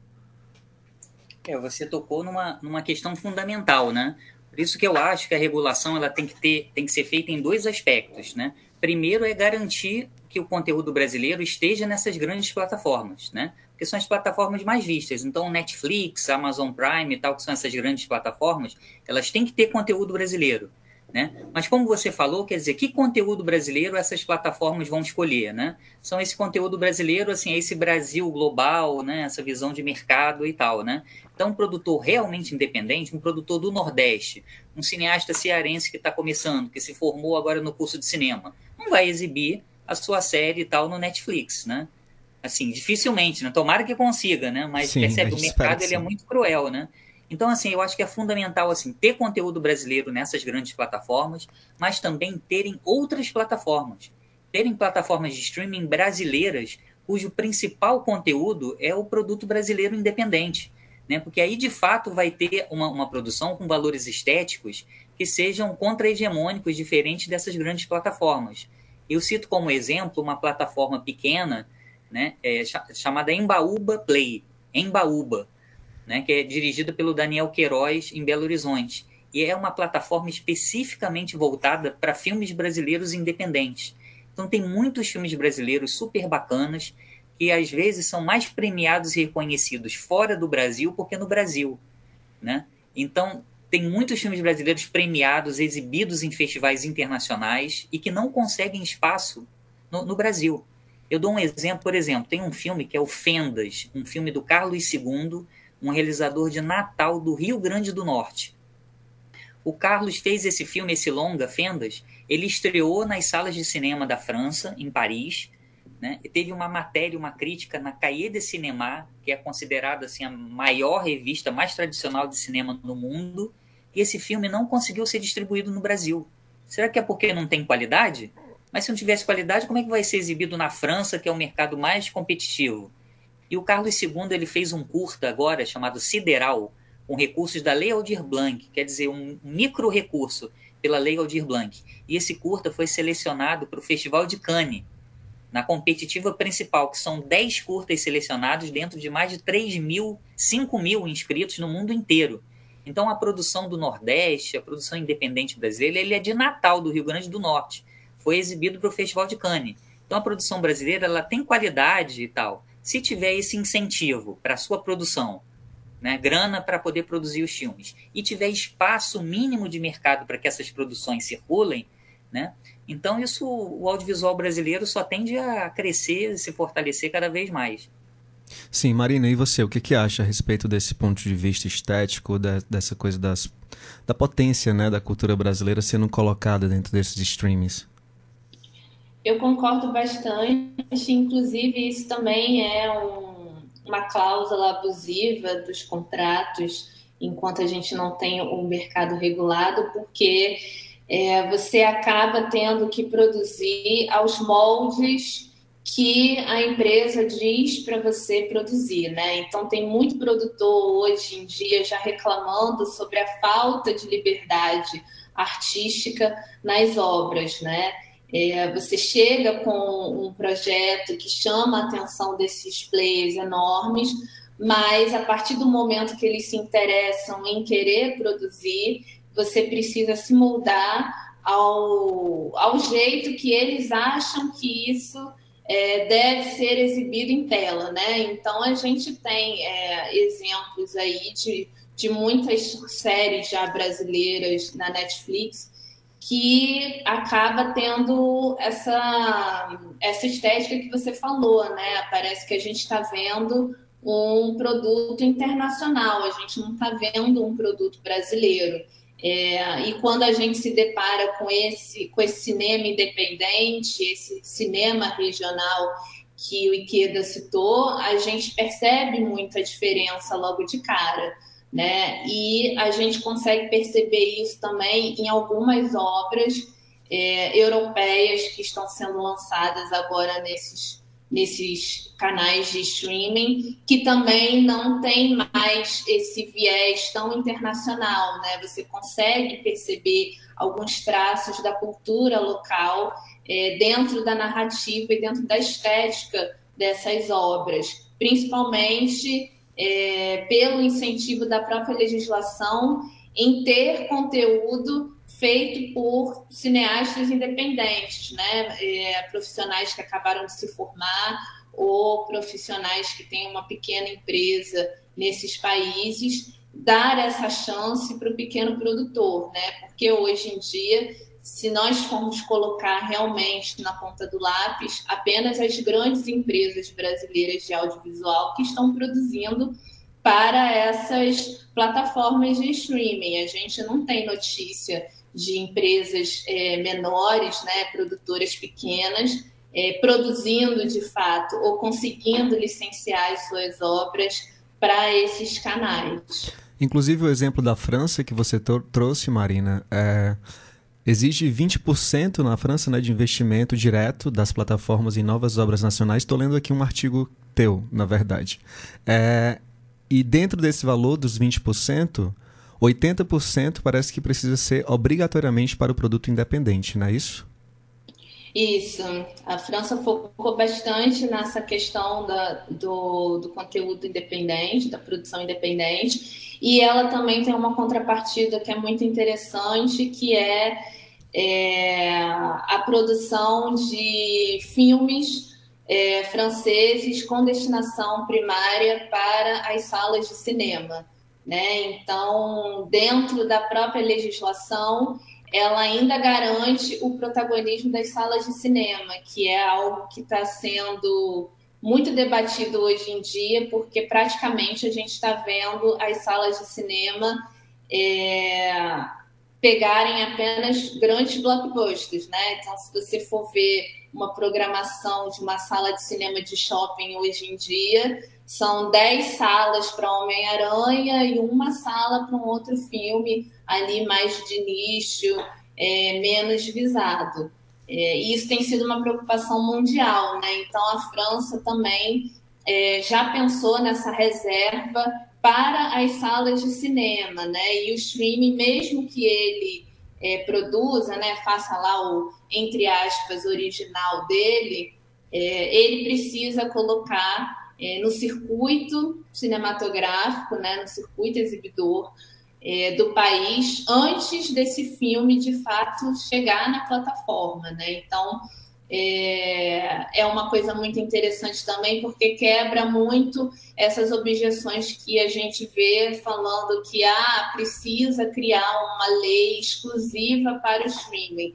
É, você tocou numa, numa questão fundamental, né? Por isso que eu acho que a regulação ela tem que, ter, tem que ser feita em dois aspectos. Né? Primeiro é garantir que o conteúdo brasileiro esteja nessas grandes plataformas, né? porque são as plataformas mais vistas. Então, Netflix, Amazon Prime e tal, que são essas grandes plataformas, elas têm que ter conteúdo brasileiro. Né? Mas como você falou, quer dizer, que conteúdo brasileiro essas plataformas vão escolher, né? São esse conteúdo brasileiro, assim, esse Brasil global, né? Essa visão de mercado e tal, né? Então, um produtor realmente independente, um produtor do Nordeste, um cineasta cearense que está começando, que se formou agora no curso de cinema, não vai exibir a sua série e tal no Netflix, né? Assim, dificilmente, né? Tomara que consiga, né? Mas Sim, percebe, o mercado ele é muito cruel, né? Então, assim, eu acho que é fundamental assim ter conteúdo brasileiro nessas grandes plataformas, mas também terem outras plataformas, terem plataformas de streaming brasileiras cujo principal conteúdo é o produto brasileiro independente, né? Porque aí de fato vai ter uma, uma produção com valores estéticos que sejam contra-hegemônicos, diferentes dessas grandes plataformas. Eu cito como exemplo uma plataforma pequena, né, é, chamada Embaúba Play, Embaúba né, que é dirigida pelo Daniel Queiroz em Belo Horizonte. E é uma plataforma especificamente voltada para filmes brasileiros independentes. Então tem muitos filmes brasileiros super bacanas que às vezes são mais premiados e reconhecidos fora do Brasil porque no Brasil, né? Então tem muitos filmes brasileiros premiados, exibidos em festivais internacionais e que não conseguem espaço no, no Brasil. Eu dou um exemplo, por exemplo, tem um filme que é o Fendas, um filme do Carlos II, um realizador de Natal do Rio Grande do Norte. O Carlos fez esse filme, esse longa, Fendas, ele estreou nas salas de cinema da França, em Paris, né? Teve uma matéria, uma crítica na Cahiers de Cinema, que é considerada assim, a maior revista mais tradicional de cinema no mundo, e esse filme não conseguiu ser distribuído no Brasil. Será que é porque não tem qualidade? Mas se não tivesse qualidade, como é que vai ser exibido na França, que é o mercado mais competitivo? E o Carlos II ele fez um curta agora chamado Sideral, com recursos da Lei Aldir Blanc, quer dizer, um micro recurso pela Lei Aldir Blanc. E esse curta foi selecionado para o Festival de Cannes, na competitiva principal, que são 10 curtas selecionados dentro de mais de 3 mil, 5 mil inscritos no mundo inteiro. Então a produção do Nordeste, a produção independente brasileira, ele é de Natal, do Rio Grande do Norte. Foi exibido para o Festival de Cannes. Então a produção brasileira ela tem qualidade e tal. Se tiver esse incentivo para a sua produção, né, grana para poder produzir os filmes, e tiver espaço mínimo de mercado para que essas produções circulem, né, então, isso, o audiovisual brasileiro só tende a crescer e se fortalecer cada vez mais. Sim, Marina, e você, o que, que acha a respeito desse ponto de vista estético, da, dessa coisa das, da potência né, da cultura brasileira sendo colocada dentro desses streamings? Eu concordo bastante, inclusive isso também é um, uma cláusula abusiva dos contratos enquanto a gente não tem um mercado regulado, porque é, você acaba tendo que produzir aos moldes que a empresa diz para você produzir, né? Então tem muito produtor hoje em dia já reclamando sobre a falta de liberdade artística nas obras, né? É, você chega com um projeto que chama a atenção desses players enormes, mas a partir do momento que eles se interessam em querer produzir, você precisa se moldar ao, ao jeito que eles acham que isso é, deve ser exibido em tela, né? Então a gente tem é, exemplos aí de, de muitas séries já brasileiras na Netflix que acaba tendo essa, essa estética que você falou, né? Parece que a gente está vendo um produto internacional, a gente não está vendo um produto brasileiro. É, e quando a gente se depara com esse, com esse cinema independente, esse cinema regional que o Ikeda citou, a gente percebe muita diferença logo de cara. Né? E a gente consegue perceber isso também em algumas obras é, europeias que estão sendo lançadas agora nesses nesses canais de streaming que também não tem mais esse viés tão internacional, né? Você consegue perceber alguns traços da cultura local é, dentro da narrativa e dentro da estética dessas obras, principalmente é, pelo incentivo da própria legislação em ter conteúdo feito por cineastas independentes, né? É, profissionais que acabaram de se formar ou profissionais que têm uma pequena empresa nesses países, dar essa chance para o pequeno produtor, né? Porque hoje em dia, se nós formos colocar realmente na ponta do lápis, apenas as grandes empresas brasileiras de audiovisual que estão produzindo para essas plataformas de streaming. A gente não tem notícia de empresas é, menores, né, produtoras pequenas, é, produzindo de fato ou conseguindo licenciar as suas obras para esses canais. Inclusive o exemplo da França que você trouxe, Marina, é, exige 20% na França né, de investimento direto das plataformas em novas obras nacionais. Estou lendo aqui um artigo teu, na verdade. É, e dentro desse valor dos 20%, 80% parece que precisa ser obrigatoriamente para o produto independente, não é isso? Isso, a França focou bastante nessa questão da, do, do conteúdo independente, da produção independente, e ela também tem uma contrapartida que é muito interessante, que é, é a produção de filmes é, franceses com destinação primária para as salas de cinema. Né? Então, dentro da própria legislação, ela ainda garante o protagonismo das salas de cinema, que é algo que está sendo muito debatido hoje em dia, porque praticamente a gente está vendo as salas de cinema é, pegarem apenas grandes blockbusters, né? Então, se você for ver uma programação de uma sala de cinema de shopping hoje em dia, são 10 salas para Homem-Aranha e uma sala para um outro filme ali mais de nicho, é, menos visado. É, isso tem sido uma preocupação mundial, né? Então a França também é, já pensou nessa reserva para as salas de cinema, né? E o streaming, mesmo que ele é, produza, né, faça lá o entre aspas original dele, é, ele precisa colocar é, no circuito cinematográfico, né, no circuito exibidor é, do país, antes desse filme de fato chegar na plataforma. Né? Então, é, é uma coisa muito interessante também, porque quebra muito essas objeções que a gente vê falando que ah, precisa criar uma lei exclusiva para o streaming.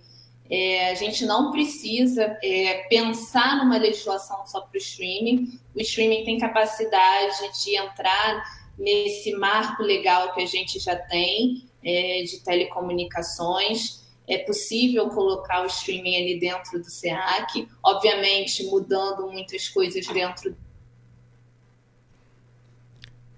É, a gente não precisa é, pensar numa legislação só para o streaming. O streaming tem capacidade de entrar nesse marco legal que a gente já tem é, de telecomunicações. É possível colocar o streaming ali dentro do SEAC, obviamente mudando muitas coisas dentro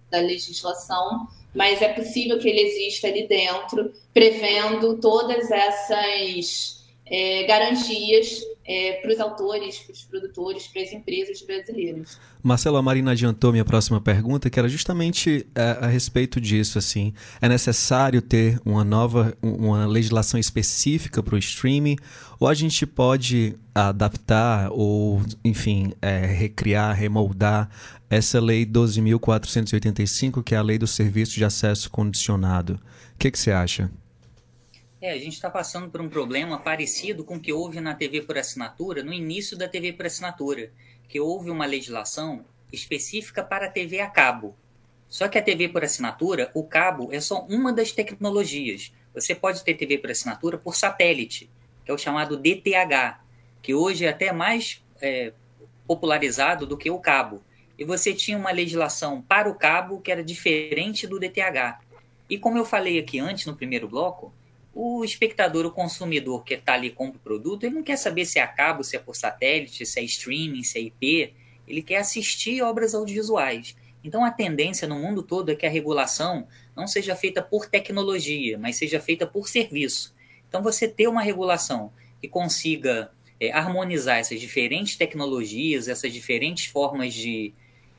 da legislação, mas é possível que ele exista ali dentro, prevendo todas essas é, garantias é, para os autores, para os produtores, para as empresas brasileiras. Marcelo, a Marina adiantou minha próxima pergunta, que era justamente a, é, a, respeito disso. Assim, é necessário ter uma nova, uma legislação específica para o streaming, ou a gente pode adaptar ou, enfim, é, recriar, remoldar essa lei 12.485, que é a lei do serviço de acesso condicionado. O que, que você acha? É, a gente está passando por um problema parecido com o que houve na TV por assinatura, no início da TV por assinatura, que houve uma legislação específica para a TV a cabo. Só que a TV por assinatura, o cabo é só uma das tecnologias. Você pode ter TV por assinatura por satélite, que é o chamado DTH, que hoje é até mais é, popularizado do que o cabo. E você tinha uma legislação para o cabo que era diferente do DTH. E como eu falei aqui antes, no primeiro bloco, o espectador, o consumidor que está ali compra o produto, ele não quer saber se é a cabo, se é por satélite, se é streaming, se é IP, ele quer assistir obras audiovisuais. Então a tendência no mundo todo é que a regulação não seja feita por tecnologia, mas seja feita por serviço. Então você ter uma regulação que consiga é, harmonizar essas diferentes tecnologias, essas diferentes formas de,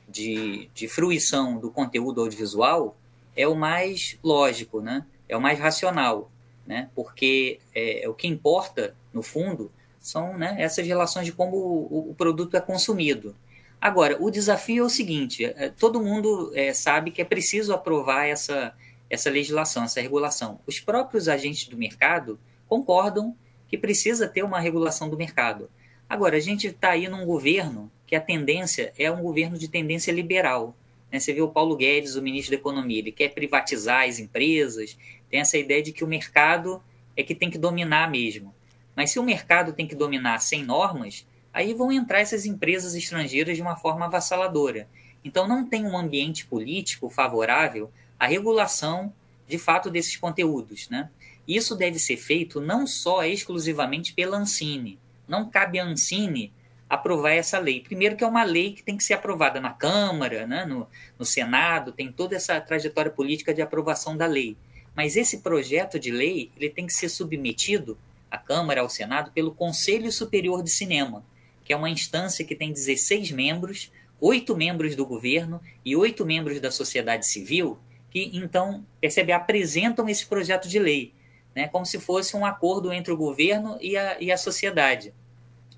de, de fruição do conteúdo audiovisual é o mais lógico, né? é o mais racional né? Porque é, o que importa, no fundo, são né, essas relações de como o, o, produto é consumido. Agora, o desafio é o seguinte: é, todo mundo é, sabe que é preciso aprovar essa, essa legislação, essa regulação. Os próprios agentes do mercado concordam que precisa ter uma regulação do mercado. Agora, a gente está aí num governo que a tendência é um governo de tendência liberal. Né? Você vê o Paulo Guedes, o ministro da Economia, ele quer privatizar as empresas, tem essa ideia de que o mercado é que tem que dominar mesmo. Mas se o mercado tem que dominar sem normas, aí vão entrar essas empresas estrangeiras de uma forma avassaladora. Então não tem um ambiente político favorável à regulação de fato desses conteúdos. Né? Isso deve ser feito não só exclusivamente pela Ancine. Não cabe à Ancine aprovar essa lei. Primeiro que é uma lei que tem que ser aprovada na Câmara, né, no, no Senado, tem toda essa trajetória política de aprovação da lei. Mas esse projeto de lei ele tem que ser submetido à Câmara, ao Senado, pelo Conselho Superior de Cinema, que é uma instância que tem 16 membros, oito membros do governo e oito membros da sociedade civil, que então, percebe, apresentam esse projeto de lei, né, como se fosse um acordo entre o governo e a, e a sociedade.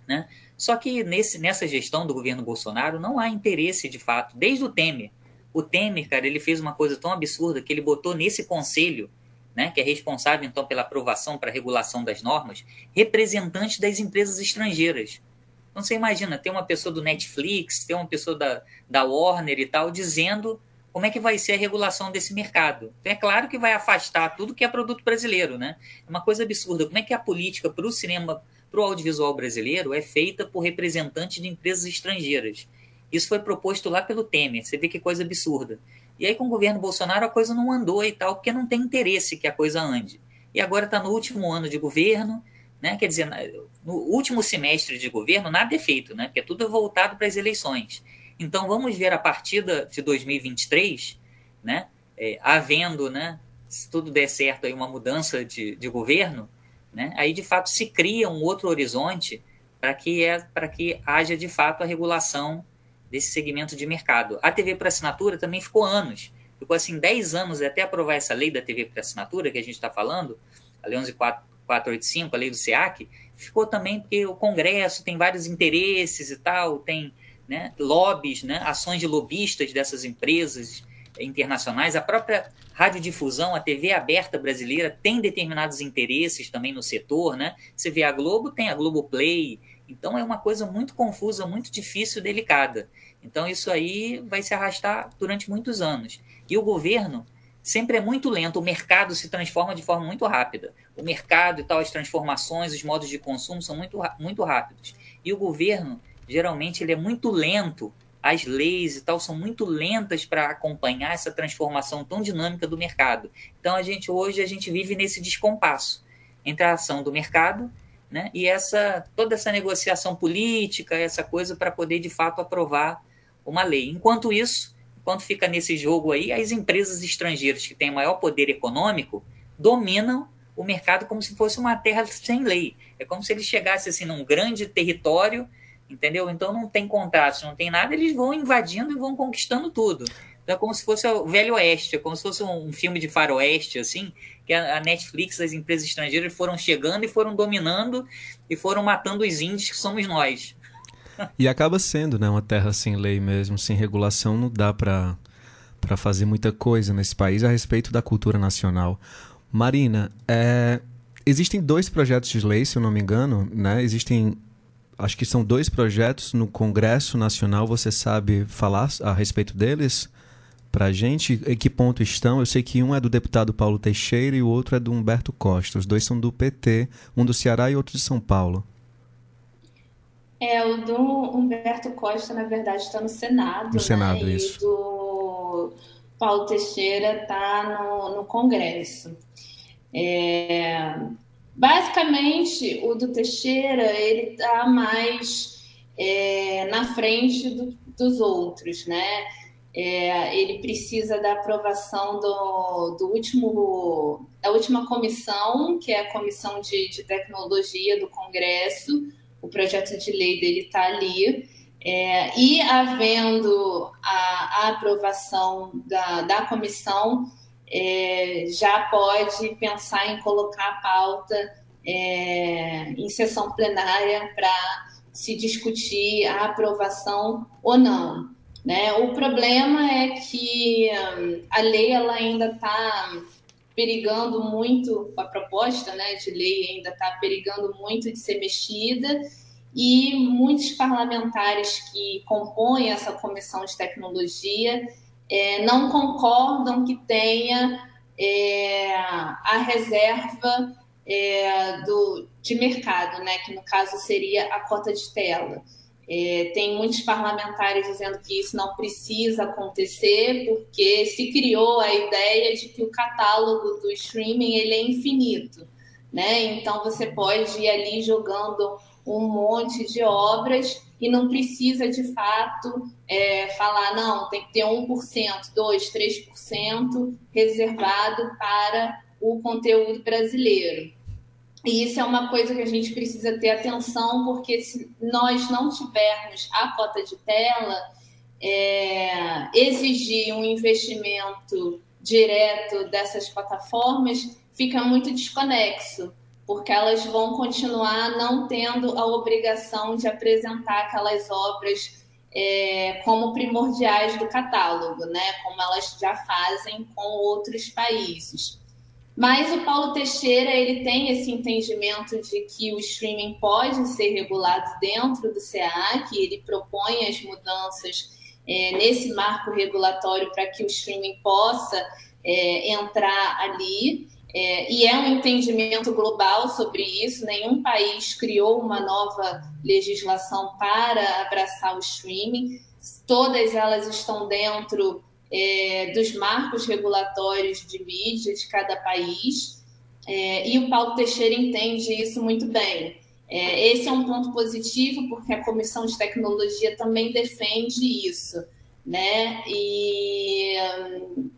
Né? Só que nesse, nessa gestão do governo Bolsonaro não há interesse de fato, desde o Temer. O Temer, cara, ele fez uma coisa tão absurda que ele botou nesse conselho, né, que é responsável então pela aprovação para regulação das normas, representantes das empresas estrangeiras. Então você imagina, ter uma pessoa do Netflix, ter uma pessoa da, da Warner e tal, dizendo como é que vai ser a regulação desse mercado. Então, é claro que vai afastar tudo que é produto brasileiro, né? É uma coisa absurda. Como é que a política para o cinema, para o audiovisual brasileiro é feita por representantes de empresas estrangeiras? Isso foi proposto lá pelo Temer. Você vê que coisa absurda. E aí, com o governo Bolsonaro, a coisa não andou e tal, porque não tem interesse que a coisa ande. E agora está no último ano de governo, né? Quer dizer, no último semestre de governo, nada é feito, né? Porque tudo é voltado para as eleições. Então vamos ver a partida de 2023, né? É, havendo, né? Se tudo der certo aí uma mudança de, de governo, né? Aí de fato se cria um outro horizonte para que é para que haja de fato a regulação desse segmento de mercado. A TV por assinatura também ficou anos, ficou assim 10 anos até aprovar essa lei da TV por assinatura que a gente está falando, a Lei 11485, a lei do SEAC, ficou também porque o Congresso tem vários interesses e tal, tem né, lobbies, né, ações de lobistas dessas empresas internacionais. A própria radiodifusão, a TV aberta brasileira, tem determinados interesses também no setor. Né? Você vê a Globo, tem a Globoplay. Então é uma coisa muito confusa, muito difícil, delicada. Então isso aí vai se arrastar durante muitos anos. E o governo sempre é muito lento, o mercado se transforma de forma muito rápida. O mercado e tal, as transformações, os modos de consumo são muito, muito rápidos. E o governo geralmente ele é muito lento, as leis e tal são muito lentas para acompanhar essa transformação tão dinâmica do mercado. Então a gente hoje a gente vive nesse descompasso entre a ação do mercado, né, e essa toda essa negociação política, essa coisa para poder de fato aprovar uma lei. Enquanto isso, enquanto fica nesse jogo aí, as empresas estrangeiras que têm maior poder econômico dominam o mercado como se fosse uma terra sem lei. É como se eles chegassem assim num grande território entendeu? Então não tem contratos, não tem nada, eles vão invadindo e vão conquistando tudo. Então é como se fosse o Velho Oeste, é como se fosse um filme de faroeste, assim, que a Netflix, as empresas estrangeiras foram chegando e foram dominando e foram matando os índios que somos nós. E acaba sendo, né, uma terra sem lei mesmo, sem regulação, não dá para para fazer muita coisa nesse país a respeito da cultura nacional. Marina, é, existem dois projetos de lei, se eu não me engano, né? Existem acho que são dois projetos no Congresso Nacional. Você sabe falar a respeito deles para a gente? Em que ponto estão? Eu sei que um é do deputado Paulo Teixeira e o outro é do Humberto Costa. Os dois são do PT, um do Ceará e outro de São Paulo. É, o do Humberto Costa, na verdade, está no Senado. No Senado, né? isso. E do Paulo Teixeira está no, no Congresso. É, Basicamente, o do Teixeira ele está mais é, na frente do, dos outros, né? É, ele precisa da aprovação do, do último, da última comissão, que é a Comissão de, de Tecnologia do Congresso. O projeto de lei dele está ali. É, e havendo a, a aprovação da, da comissão, é, já pode pensar em colocar a pauta é, em sessão plenária para se discutir a aprovação ou não. Né? O problema é que hum, a lei ela ainda está perigando muito, a proposta né, de lei ainda está perigando muito de ser mexida e muitos parlamentares que compõem essa comissão de tecnologia é, não concordam que tenha é, a reserva é, do, de mercado, né, que no caso seria a cota de tela. É, tem muitos parlamentares dizendo que isso não precisa acontecer porque se criou a ideia de que o catálogo do streaming ele é infinito, né? Então você pode ir ali jogando um monte de obras e não precisa de fato é, falar, não, tem que ter 1%, 2%, 3% reservado para o conteúdo brasileiro. E isso é uma coisa que a gente precisa ter atenção, porque se nós não tivermos a cota de tela, é, exigir um investimento direto dessas plataformas fica muito desconexo porque elas vão continuar não tendo a obrigação de apresentar aquelas obras é, como primordiais do catálogo, né? Como elas já fazem com outros países. Mas o Paulo Teixeira ele tem esse entendimento de que o streaming pode ser regulado dentro do SEAC, ele propõe as mudanças é, nesse marco regulatório para que o streaming possa é, entrar ali. É, e é um entendimento global sobre isso. Nenhum país criou uma nova legislação para abraçar o streaming. Todas elas estão dentro é, dos marcos regulatórios de mídia de cada país. É, e o Paulo Teixeira entende isso muito bem. É, esse é um ponto positivo, porque a Comissão de Tecnologia também defende isso. Né? E hum,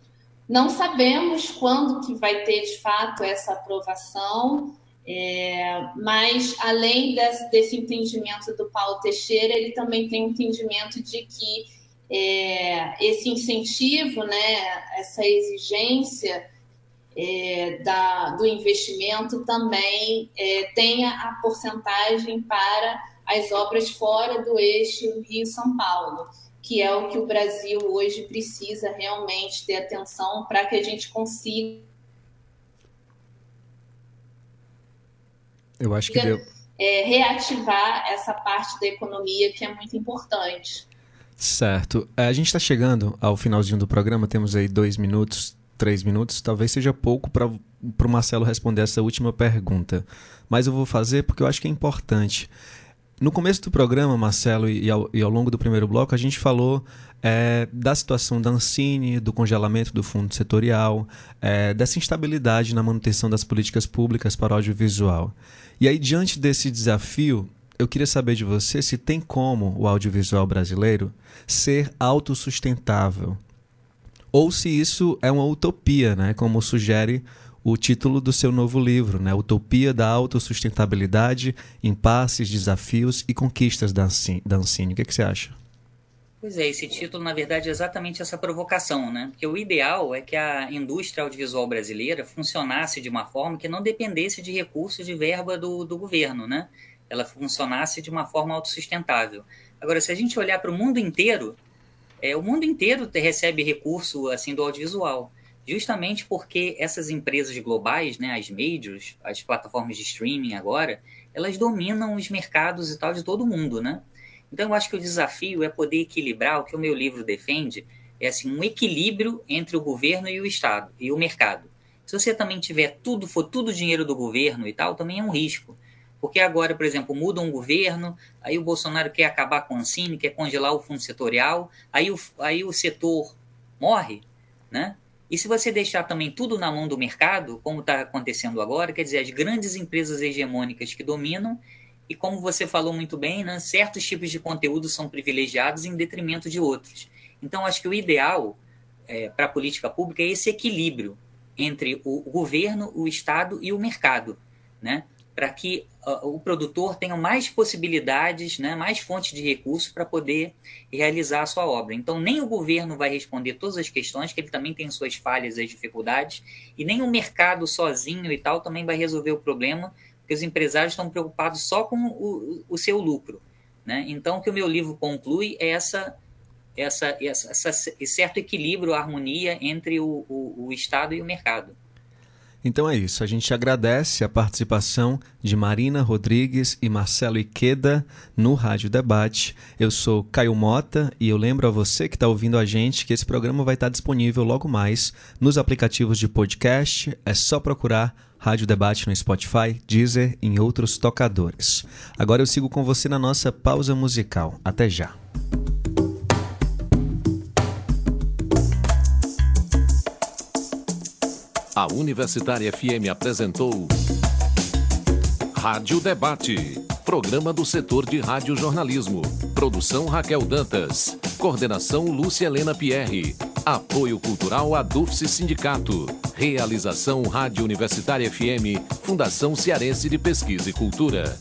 não sabemos quando que vai ter de fato essa aprovação, é, mas além desse, desse, entendimento do Paulo Teixeira, ele também tem o entendimento de que é, esse incentivo, né, essa exigência é, da, do investimento também é, tenha a porcentagem para as obras fora do eixo Rio-São Paulo, que é o que o Brasil hoje precisa realmente ter atenção para que a gente consiga. Eu acho que deu. É, reativar essa parte da economia que é muito importante. Certo. É, a gente está chegando ao finalzinho do programa, temos aí dois minutos, três minutos. Talvez seja pouco para o Marcelo responder essa última pergunta. Mas eu vou fazer porque eu acho que é importante. No começo do programa, Marcelo, e ao, e ao longo do primeiro bloco, a gente falou é, da situação da Ancine, do congelamento do fundo setorial, é, dessa instabilidade na manutenção das políticas públicas para o audiovisual. E aí, diante desse desafio, eu queria saber de você se tem como o audiovisual brasileiro ser autossustentável. Ou se isso é uma utopia, né? como sugere o título do seu novo livro, né? Utopia da Autossustentabilidade, Impasses, Desafios e Conquistas da Ancine. O que, é que você acha? Pois é, esse título, na verdade, é exatamente essa provocação, né? Porque o ideal é que a indústria audiovisual brasileira funcionasse de uma forma que não dependesse de recursos de verba do, do governo, né? Ela funcionasse de uma forma autossustentável. Agora, se a gente olhar para o mundo inteiro, é, o mundo inteiro recebe recurso assim do audiovisual, justamente porque essas empresas globais, né, as majors, as plataformas de streaming agora, elas dominam os mercados e tal de todo mundo, né? Então, eu acho que o desafio é poder equilibrar o que o meu livro defende, é assim um equilíbrio entre o governo e o Estado e o mercado. Se você também tiver tudo, for tudo dinheiro do governo e tal, também é um risco. Porque agora, por exemplo, muda um governo, aí o Bolsonaro quer acabar com a Ancine, quer congelar o fundo setorial, aí o, aí o setor morre, né? E se você deixar também tudo na mão do mercado, como está acontecendo agora, quer dizer, as grandes empresas hegemônicas que dominam, e como você falou muito bem, né, certos tipos de conteúdo são privilegiados em detrimento de outros. Então, acho que o ideal é, para a política pública é esse equilíbrio entre o governo, o Estado e o mercado, né? Para que uh, o produtor tenha mais possibilidades, né, mais fontes de recursos para poder realizar a sua obra. Então, nem o governo vai responder todas as questões, que ele também tem suas falhas e dificuldades, e nem o mercado sozinho e tal também vai resolver o problema, porque os empresários estão preocupados só com o, o seu lucro. Né? Então, o que o meu livro conclui é essa, essa, essa esse certo equilíbrio, harmonia entre o, o, o Estado e o mercado. Então é isso. A gente agradece a participação de Marina Rodrigues e Marcelo Iqueda no Rádio Debate. Eu sou Caio Mota e eu lembro a você que está ouvindo a gente que esse programa vai estar disponível logo mais nos aplicativos de podcast. É só procurar Rádio Debate no Spotify, Deezer e em outros tocadores. Agora eu sigo com você na nossa pausa musical. Até já. A Universitária FM apresentou Rádio Debate, programa do setor de radiojornalismo. Produção Raquel Dantas. Coordenação Lúcia Helena Pierre. Apoio Cultural Adufse Sindicato. Realização Rádio Universitária FM, Fundação Cearense de Pesquisa e Cultura.